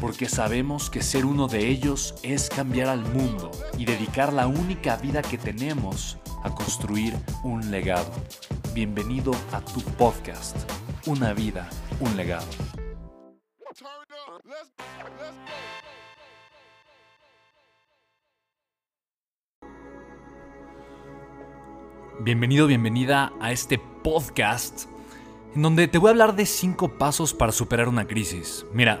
porque sabemos que ser uno de ellos es cambiar al mundo y dedicar la única vida que tenemos a construir un legado. Bienvenido a tu podcast, Una vida, un legado. Bienvenido, bienvenida a este podcast en donde te voy a hablar de cinco pasos para superar una crisis. Mira,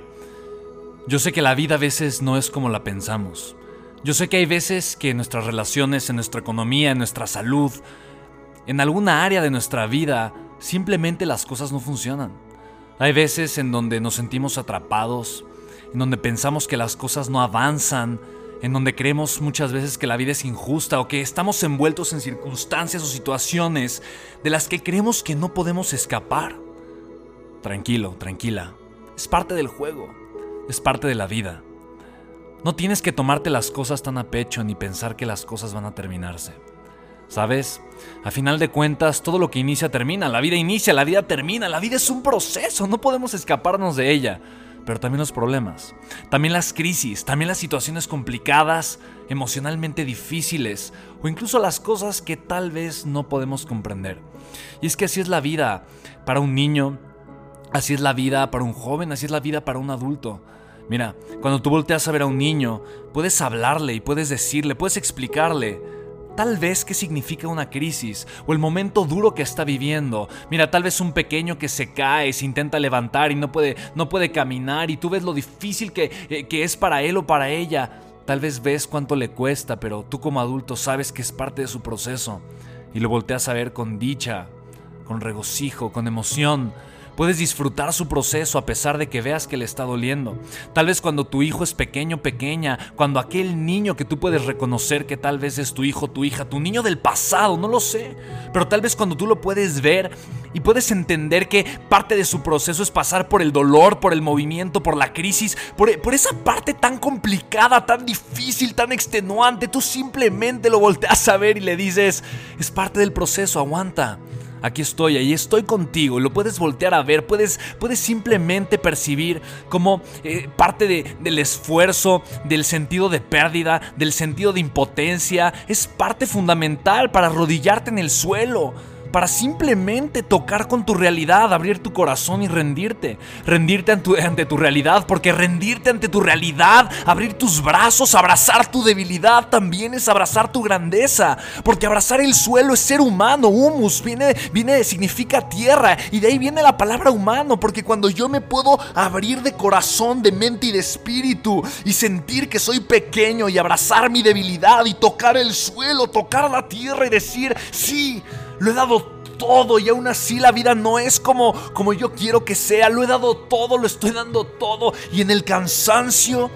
yo sé que la vida a veces no es como la pensamos. Yo sé que hay veces que en nuestras relaciones, en nuestra economía, en nuestra salud, en alguna área de nuestra vida, simplemente las cosas no funcionan. Hay veces en donde nos sentimos atrapados, en donde pensamos que las cosas no avanzan, en donde creemos muchas veces que la vida es injusta o que estamos envueltos en circunstancias o situaciones de las que creemos que no podemos escapar. Tranquilo, tranquila, es parte del juego es parte de la vida. No tienes que tomarte las cosas tan a pecho ni pensar que las cosas van a terminarse. ¿Sabes? A final de cuentas, todo lo que inicia termina, la vida inicia, la vida termina, la vida es un proceso, no podemos escaparnos de ella. Pero también los problemas, también las crisis, también las situaciones complicadas, emocionalmente difíciles o incluso las cosas que tal vez no podemos comprender. Y es que así es la vida para un niño, así es la vida para un joven, así es la vida para un adulto. Mira, cuando tú volteas a ver a un niño, puedes hablarle y puedes decirle, puedes explicarle tal vez qué significa una crisis o el momento duro que está viviendo. Mira, tal vez un pequeño que se cae, se intenta levantar y no puede, no puede caminar y tú ves lo difícil que, eh, que es para él o para ella. Tal vez ves cuánto le cuesta, pero tú como adulto sabes que es parte de su proceso y lo volteas a ver con dicha, con regocijo, con emoción. Puedes disfrutar su proceso a pesar de que veas que le está doliendo. Tal vez cuando tu hijo es pequeño, pequeña, cuando aquel niño que tú puedes reconocer que tal vez es tu hijo, tu hija, tu niño del pasado, no lo sé. Pero tal vez cuando tú lo puedes ver y puedes entender que parte de su proceso es pasar por el dolor, por el movimiento, por la crisis, por, por esa parte tan complicada, tan difícil, tan extenuante, tú simplemente lo volteas a ver y le dices, es parte del proceso, aguanta aquí estoy, ahí estoy contigo, lo puedes voltear a ver, puedes, puedes simplemente percibir como eh, parte del esfuerzo, del sentido de pérdida, del sentido de impotencia, es parte fundamental para arrodillarte en el suelo para simplemente tocar con tu realidad, abrir tu corazón y rendirte. Rendirte ante tu, realidad, porque rendirte ante tu realidad, abrir tus brazos, abrazar tu debilidad, también es abrazar tu grandeza. Porque abrazar el suelo es ser humano, humus, viene, viene, significa tierra, y de ahí viene la palabra humano, porque cuando yo me puedo abrir de corazón, de mente y de espíritu, y sentir que soy pequeño y abrazar mi debilidad y tocar el suelo, tocar la tierra y decir, sí, lo he dado todo y aún así la vida no es como, como yo quiero que sea. Lo he dado todo, lo estoy dando todo y en el cansancio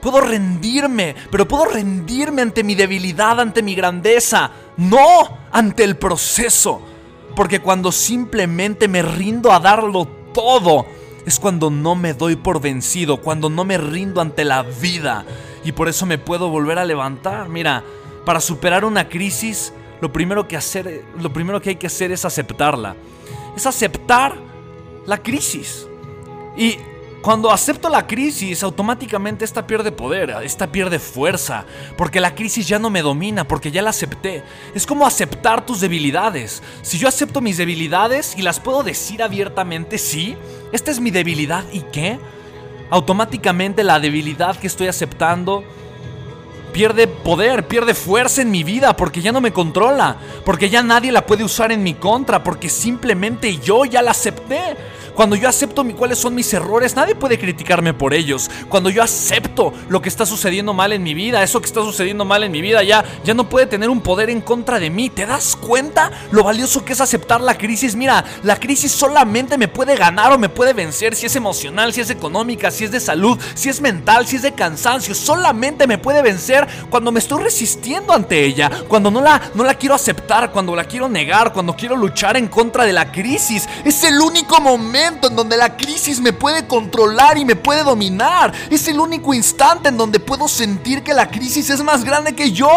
puedo rendirme, pero puedo rendirme ante mi debilidad, ante mi grandeza, no ante el proceso. Porque cuando simplemente me rindo a darlo todo, es cuando no me doy por vencido, cuando no me rindo ante la vida. Y por eso me puedo volver a levantar. Mira, para superar una crisis lo primero que hacer, lo primero que hay que hacer es aceptarla. Es aceptar la crisis. Y cuando acepto la crisis, automáticamente esta pierde poder, esta pierde fuerza, porque la crisis ya no me domina, porque ya la acepté. Es como aceptar tus debilidades. Si yo acepto mis debilidades y las puedo decir abiertamente, sí, esta es mi debilidad y qué, automáticamente la debilidad que estoy aceptando pierde poder, pierde fuerza en mi vida porque ya no me controla, porque ya nadie la puede usar en mi contra, porque simplemente yo ya la acepté. Cuando yo acepto cuáles son mis errores, nadie puede criticarme por ellos. Cuando yo acepto lo que está sucediendo mal en mi vida, eso que está sucediendo mal en mi vida ya, ya no puede tener un poder en contra de mí. ¿Te das cuenta lo valioso que es aceptar la crisis? Mira, la crisis solamente me puede ganar o me puede vencer si es emocional, si es económica, si es de salud, si es mental, si es de cansancio. Solamente me puede vencer cuando me estoy resistiendo ante ella, cuando no la, no la quiero aceptar, cuando la quiero negar, cuando quiero luchar en contra de la crisis. Es el único momento en donde la crisis me puede controlar y me puede dominar. Es el único instante en donde puedo sentir que la crisis es más grande que yo.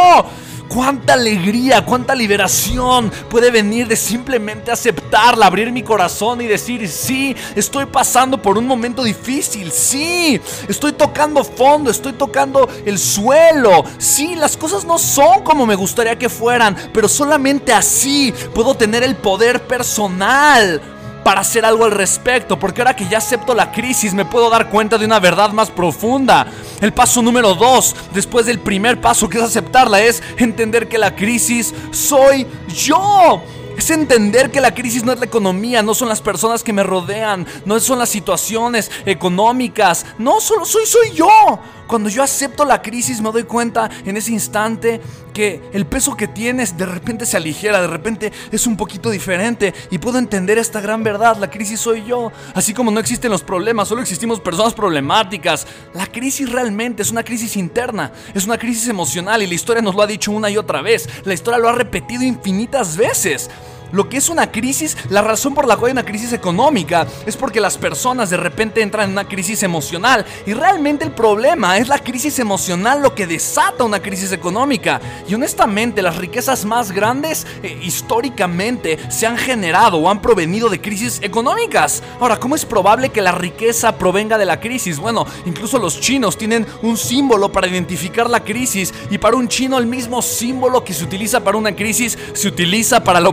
Cuánta alegría, cuánta liberación puede venir de simplemente aceptarla, abrir mi corazón y decir, sí, estoy pasando por un momento difícil, sí, estoy tocando fondo, estoy tocando el suelo, sí, las cosas no son como me gustaría que fueran, pero solamente así puedo tener el poder personal para hacer algo al respecto, porque ahora que ya acepto la crisis me puedo dar cuenta de una verdad más profunda. El paso número dos, después del primer paso que es aceptarla, es entender que la crisis soy yo. Es entender que la crisis no es la economía, no son las personas que me rodean, no son las situaciones económicas, no, solo soy, soy yo. Cuando yo acepto la crisis me doy cuenta en ese instante que el peso que tienes de repente se aligera, de repente es un poquito diferente y puedo entender esta gran verdad, la crisis soy yo. Así como no existen los problemas, solo existimos personas problemáticas. La crisis realmente es una crisis interna, es una crisis emocional y la historia nos lo ha dicho una y otra vez, la historia lo ha repetido infinitas veces. Lo que es una crisis, la razón por la cual hay una crisis económica es porque las personas de repente entran en una crisis emocional y realmente el problema es la crisis emocional lo que desata una crisis económica. Y honestamente las riquezas más grandes eh, históricamente se han generado o han provenido de crisis económicas. Ahora, ¿cómo es probable que la riqueza provenga de la crisis? Bueno, incluso los chinos tienen un símbolo para identificar la crisis y para un chino el mismo símbolo que se utiliza para una crisis se utiliza para la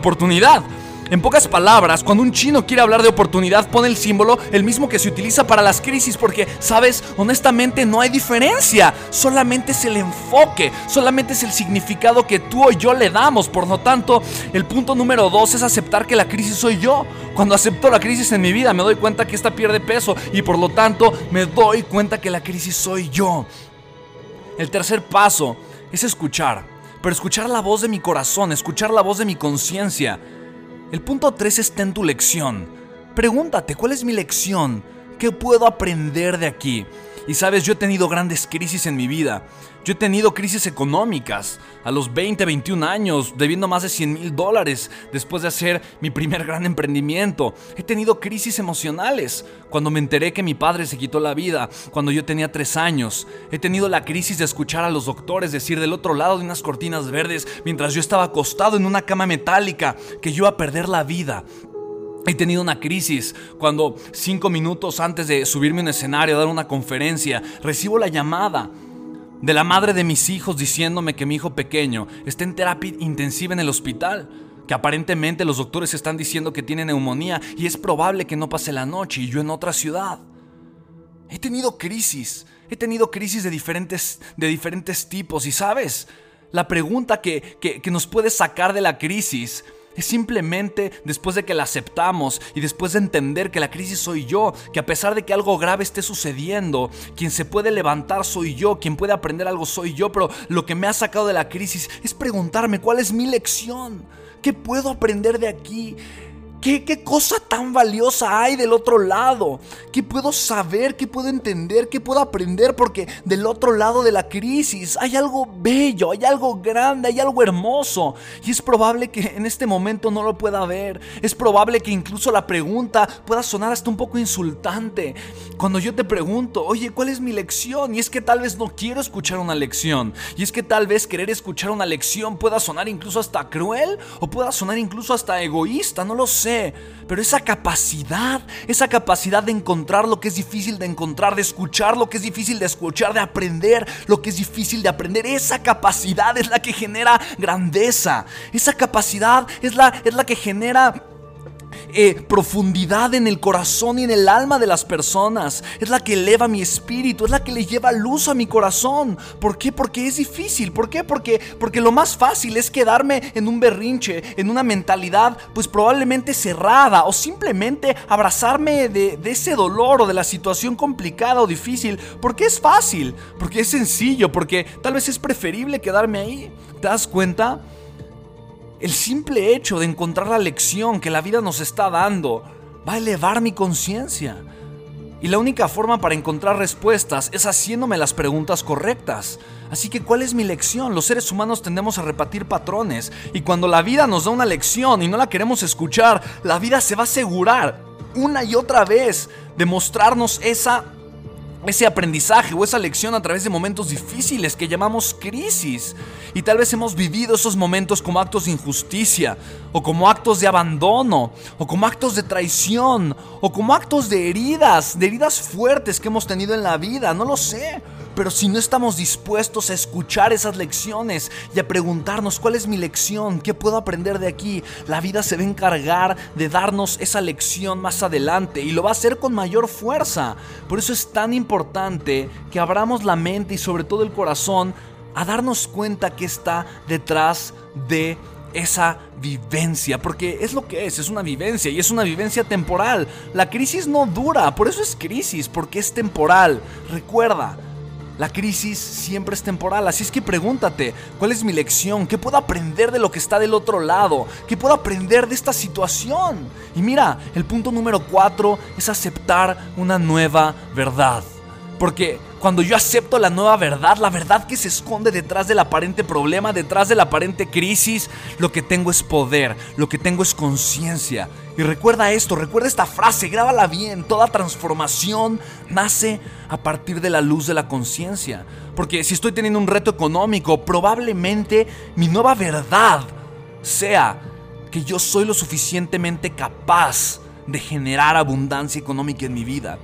En pocas palabras, cuando un chino quiere hablar de oportunidad, pone el símbolo el mismo que se utiliza para las crisis, porque, sabes, honestamente no hay diferencia, solamente es el enfoque, solamente es el significado que tú o yo le damos. Por lo tanto, el punto número dos es aceptar que la crisis soy yo. Cuando acepto la crisis en mi vida, me doy cuenta que esta pierde peso y por lo tanto me doy cuenta que la crisis soy yo. El tercer paso es escuchar pero escuchar la voz de mi corazón, escuchar la voz de mi conciencia. El punto 3 está en tu lección. Pregúntate, ¿cuál es mi lección? ¿Qué puedo aprender de aquí? Y sabes, yo he tenido grandes crisis en mi vida. Yo he tenido crisis económicas a los 20, 21 años, debiendo más de 100 mil dólares después de hacer mi primer gran emprendimiento. He tenido crisis emocionales cuando me enteré que mi padre se quitó la vida cuando yo tenía 3 años. He tenido la crisis de escuchar a los doctores decir del otro lado de unas cortinas verdes mientras yo estaba acostado en una cama metálica que yo iba a perder la vida. He tenido una crisis cuando cinco minutos antes de subirme a un escenario a dar una conferencia, recibo la llamada de la madre de mis hijos diciéndome que mi hijo pequeño está en terapia intensiva en el hospital, que aparentemente los doctores están diciendo que tiene neumonía y es probable que no pase la noche y yo en otra ciudad. He tenido crisis, he tenido crisis de diferentes, de diferentes tipos y sabes, la pregunta que, que nos puede sacar de la crisis es simplemente después de que la aceptamos y después de entender que la crisis soy yo, que a pesar de que algo grave esté sucediendo, quien se puede levantar soy yo, quien puede aprender algo soy yo, pero lo que me ha sacado de la crisis es preguntarme cuál es mi lección, qué puedo aprender de aquí, ¿Qué, cosa tan valiosa hay del otro lado? ¿Qué puedo saber? ¿Qué puedo entender? ¿Qué puedo aprender? Porque del otro lado de la crisis hay algo bello, hay algo grande, hay algo hermoso. Y es probable que en este momento no lo pueda ver. Es probable que incluso la pregunta pueda sonar hasta un poco insultante. Cuando yo te pregunto, oye, ¿cuál es mi lección? Y es que tal vez no quiero escuchar una lección. Y es que tal vez querer escuchar una lección pueda sonar incluso hasta cruel o pueda sonar incluso hasta egoísta, no lo sé pero esa capacidad, esa capacidad de encontrar lo que es difícil de encontrar, de escuchar lo que es difícil de escuchar, de aprender lo que es difícil de aprender, esa capacidad es la que genera grandeza. Esa capacidad es la, es la que genera eh, profundidad en el corazón y en el alma de las personas. Es la que eleva mi espíritu, es la que le lleva luz a mi corazón. ¿Por qué? Porque es difícil. ¿Por qué? Porque, porque lo más fácil es quedarme en un berrinche, en una mentalidad pues probablemente cerrada o simplemente abrazarme de, de ese dolor o de la situación complicada o difícil. Porque es fácil, porque es sencillo, porque tal vez es preferible quedarme ahí. ¿Te das cuenta? El simple hecho de encontrar la lección que la vida nos está dando va a elevar mi conciencia. Y la única forma para encontrar respuestas es haciéndome las preguntas correctas. Así que, ¿cuál es mi lección? Los seres humanos tendemos a repetir patrones. Y cuando la vida nos da una lección y no la queremos escuchar, la vida se va a asegurar una y otra vez de mostrarnos esa ese aprendizaje o esa lección a través de momentos difíciles que llamamos crisis. Y tal vez hemos vivido esos momentos como actos de injusticia, o como actos de abandono, o como actos de traición, o como actos de heridas, de heridas fuertes que hemos tenido en la vida, no lo sé. Pero si no estamos dispuestos a escuchar esas lecciones y a preguntarnos cuál es mi lección, qué puedo aprender de aquí, la vida se va a encargar de darnos esa lección más adelante y lo va a hacer con mayor fuerza. Por eso es tan importante que abramos la mente y sobre todo el corazón a darnos cuenta que está detrás de esa vivencia, porque es lo que es, es una vivencia y es una vivencia temporal. La crisis no dura, por eso es crisis, porque es temporal. Recuerda, la crisis siempre es temporal, así es que pregúntate, ¿cuál es mi lección? ¿Qué puedo aprender de lo que está del otro lado? ¿Qué puedo aprender de esta situación? Y mira, el punto número cuatro es aceptar una nueva verdad. Porque cuando yo acepto la nueva verdad, la verdad que se esconde detrás del aparente problema, detrás de la aparente crisis, lo que tengo es poder, lo que tengo es conciencia. Y recuerda esto, recuerda esta frase, grábala bien, toda transformación nace a partir de la luz de la conciencia. Porque si estoy teniendo un reto económico, probablemente mi nueva verdad sea que yo soy lo suficientemente capaz de generar abundancia económica en mi vida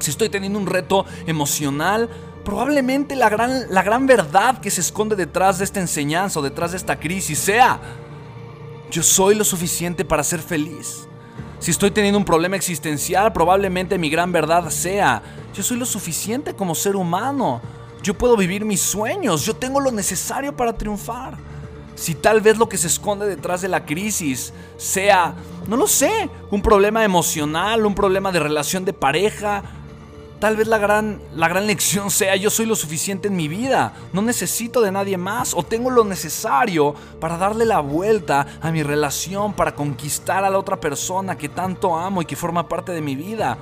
si estoy teniendo un reto emocional, probablemente la gran, la gran verdad que se esconde detrás de esta enseñanza o detrás de esta crisis sea, yo soy lo suficiente para ser feliz. Si estoy teniendo un problema existencial, probablemente mi gran verdad sea, yo soy lo suficiente como ser humano. Yo puedo vivir mis sueños, yo tengo lo necesario para triunfar. Si tal vez lo que se esconde detrás de la crisis sea, no lo sé, un problema emocional, un problema de relación de pareja, Tal vez la gran, la gran lección sea yo soy lo suficiente en mi vida, no necesito de nadie más o tengo lo necesario para darle la vuelta a mi relación, para conquistar a la otra persona que tanto amo y que forma parte de mi vida.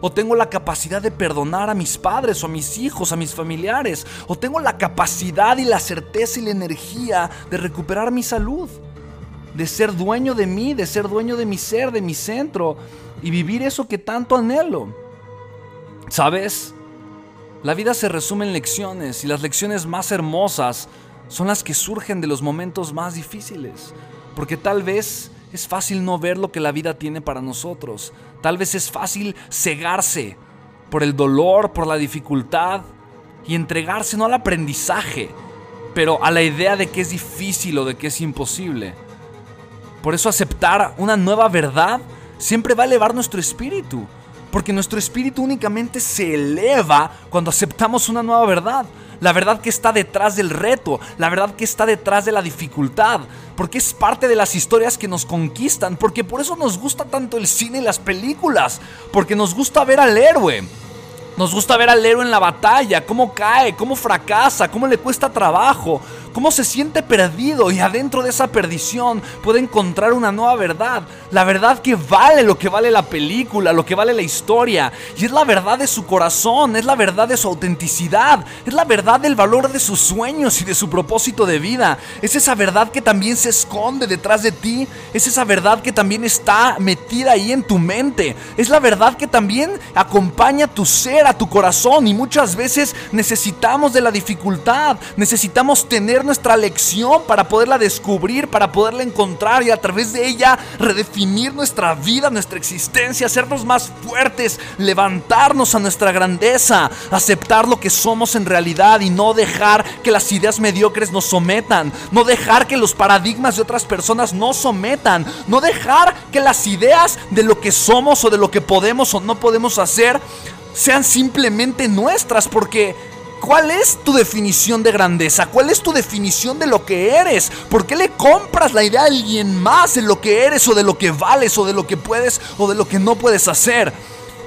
O, tengo la capacidad de perdonar a mis padres o a mis hijos, a mis familiares. O tengo la capacidad y la certeza y la energía de recuperar mi salud. De ser dueño de mí, de ser dueño de mi ser, de mi centro y vivir eso que tanto anhelo. ¿Sabes? La vida se resume en lecciones y las lecciones más hermosas son las que surgen de los momentos más difíciles. Porque tal vez es fácil no ver lo que la vida tiene para nosotros. Tal vez es fácil cegarse por el dolor, por la dificultad y entregarse no al aprendizaje, pero a la idea de que es difícil o de que es imposible. Por eso aceptar una nueva verdad siempre va a elevar nuestro espíritu. Porque nuestro espíritu únicamente se eleva cuando aceptamos una nueva verdad. La verdad que está detrás del reto, la verdad que está detrás de la dificultad, porque es parte de las historias que nos conquistan, porque por eso nos gusta tanto el cine y las películas, porque nos gusta ver al héroe. Nos gusta ver al héroe en la batalla, cómo cae, cómo fracasa, cómo le cuesta trabajo, cómo se siente perdido y adentro de esa perdición puede encontrar una nueva verdad. La verdad que vale lo que vale la película, lo que vale la historia. Y es la verdad de su corazón, es la verdad de su autenticidad, es la verdad del valor de sus sueños y de su propósito de vida. Es esa verdad que también se esconde detrás de ti, es esa verdad que también está metida ahí en tu mente. Es la verdad que también acompaña a tu ser, a tu corazón y muchas veces necesitamos de la dificultad, necesitamos tener nuestra lección, para poderla descubrir, para poderla encontrar y a través de ella redefinir nuestra vida, nuestra existencia, hacernos más fuertes, levantarnos a nuestra grandeza, aceptar lo que somos en realidad y no dejar que las ideas mediocres nos sometan, no dejar que los paradigmas de otras personas nos sometan, no dejar que las ideas de lo que somos o de lo que podemos o no podemos hacer sean simplemente nuestras, porque ¿Cuál es tu definición de grandeza? ¿Cuál es tu definición de lo que eres? ¿Por qué le compras la idea a alguien más de lo que eres o de lo que vales o de lo que puedes o de lo que no puedes hacer?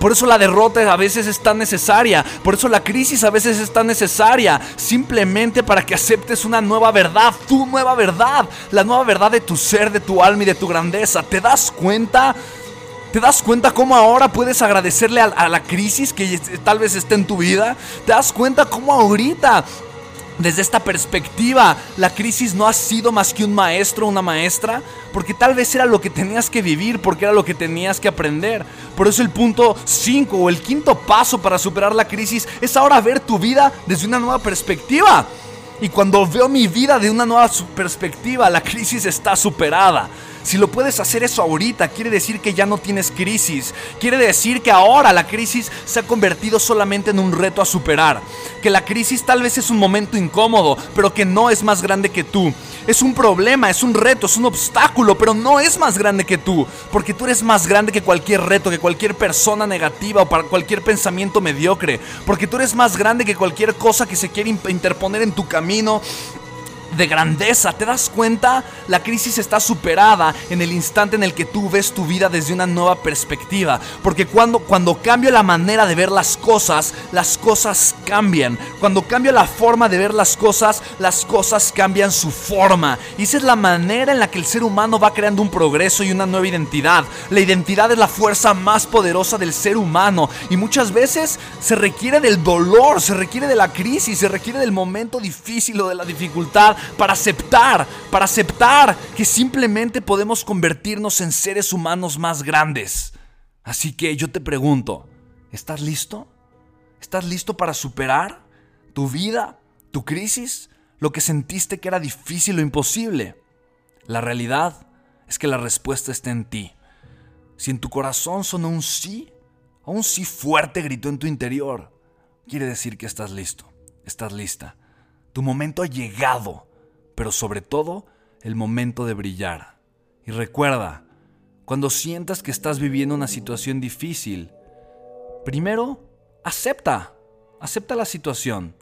Por eso la derrota a veces es tan necesaria. Por eso la crisis a veces es tan necesaria. Simplemente para que aceptes una nueva verdad. Tu nueva verdad. La nueva verdad de tu ser, de tu alma y de tu grandeza. ¿Te das cuenta? ¿Te das cuenta cómo ahora puedes agradecerle a, la crisis que tal vez esté en tu vida? ¿Te das cuenta cómo ahorita desde esta perspectiva, la crisis no ha sido más que un maestro o una maestra, porque tal vez era lo que tenías que vivir, porque era lo que tenías que aprender. Por eso el punto 5 o el quinto paso para superar la crisis es ahora ver tu vida desde una nueva perspectiva. Y cuando veo mi vida de una nueva perspectiva, la crisis está superada. Si lo puedes hacer eso ahorita, quiere decir que ya no tienes crisis. Quiere decir que ahora la crisis se ha convertido solamente en un reto a superar. Que la crisis tal vez es un momento incómodo, pero que no es más grande que tú. Es un problema, es un reto, es un obstáculo, pero no es más grande que tú. Porque tú eres más grande que cualquier reto, que cualquier persona negativa o para cualquier pensamiento mediocre. Porque tú eres más grande que cualquier cosa que se quiere interponer en tu camino de grandeza. ¿Te das cuenta? La crisis está superada en el instante en el que tú ves tu vida desde una nueva perspectiva. Porque cuando, cuando cambio la manera de ver las cosas, las cosas cambian. Cuando cambio la forma de ver las cosas, las cosas cambian su forma. Y esa es la manera en la que el ser humano va creando un progreso y una nueva identidad. La identidad es la fuerza más poderosa del ser humano. Y muchas veces se requiere del dolor, se requiere de la crisis, se requiere del momento difícil o de la dificultad para aceptar, para aceptar que simplemente podemos convertirnos en seres humanos más grandes. Así que yo te pregunto, ¿estás listo? ¿Estás listo para superar tu vida, tu crisis, lo que sentiste que era difícil o imposible? La realidad es que la respuesta está en ti. Si en tu corazón sonó un sí, o un sí fuerte gritó en tu interior, quiere decir que estás listo, estás lista. Tu momento ha llegado pero sobre todo el momento de brillar. Y recuerda, cuando sientas que estás viviendo una situación difícil, primero, acepta, acepta la situación.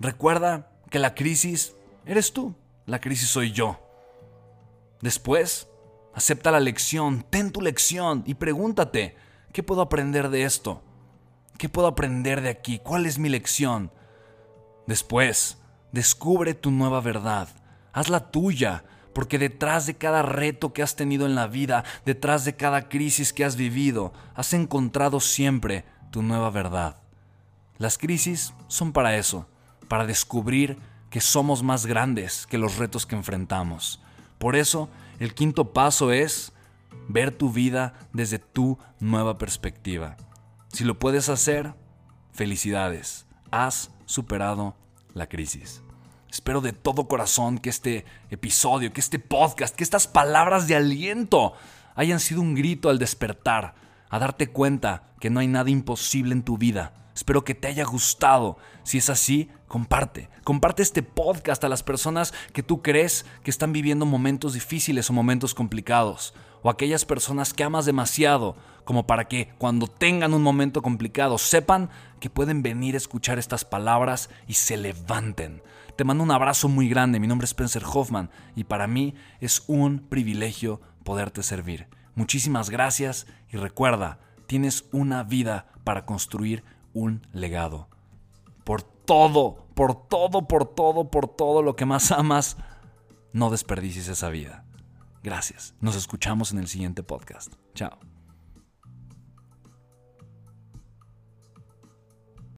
Recuerda que la crisis eres tú, la crisis soy yo. Después, acepta la lección, ten tu lección y pregúntate, ¿qué puedo aprender de esto? ¿Qué puedo aprender de aquí? ¿Cuál es mi lección? Después, Descubre tu nueva verdad. Hazla tuya, porque detrás de cada reto que has tenido en la vida, detrás de cada crisis que has vivido, has encontrado siempre tu nueva verdad. Las crisis son para eso, para descubrir que somos más grandes que los retos que enfrentamos. Por eso, el quinto paso es ver tu vida desde tu nueva perspectiva. Si lo puedes hacer, felicidades. Has superado la crisis. Espero de todo corazón que este episodio, que este podcast, que estas palabras de aliento hayan sido un grito al despertar, a darte cuenta que no hay nada imposible en tu vida. Espero que te haya gustado. Si es así, comparte. Comparte este podcast a las personas que tú crees que están viviendo momentos difíciles o momentos complicados. O aquellas personas que amas demasiado como para que cuando tengan un momento complicado sepan que pueden venir a escuchar estas palabras y se levanten. Te mando un abrazo muy grande, mi nombre es Spencer Hoffman y para mí es un privilegio poderte servir. Muchísimas gracias y recuerda, tienes una vida para construir un legado. Por todo, por todo, por todo, por todo lo que más amas, no desperdicies esa vida. Gracias. Nos escuchamos en el siguiente podcast. Chao.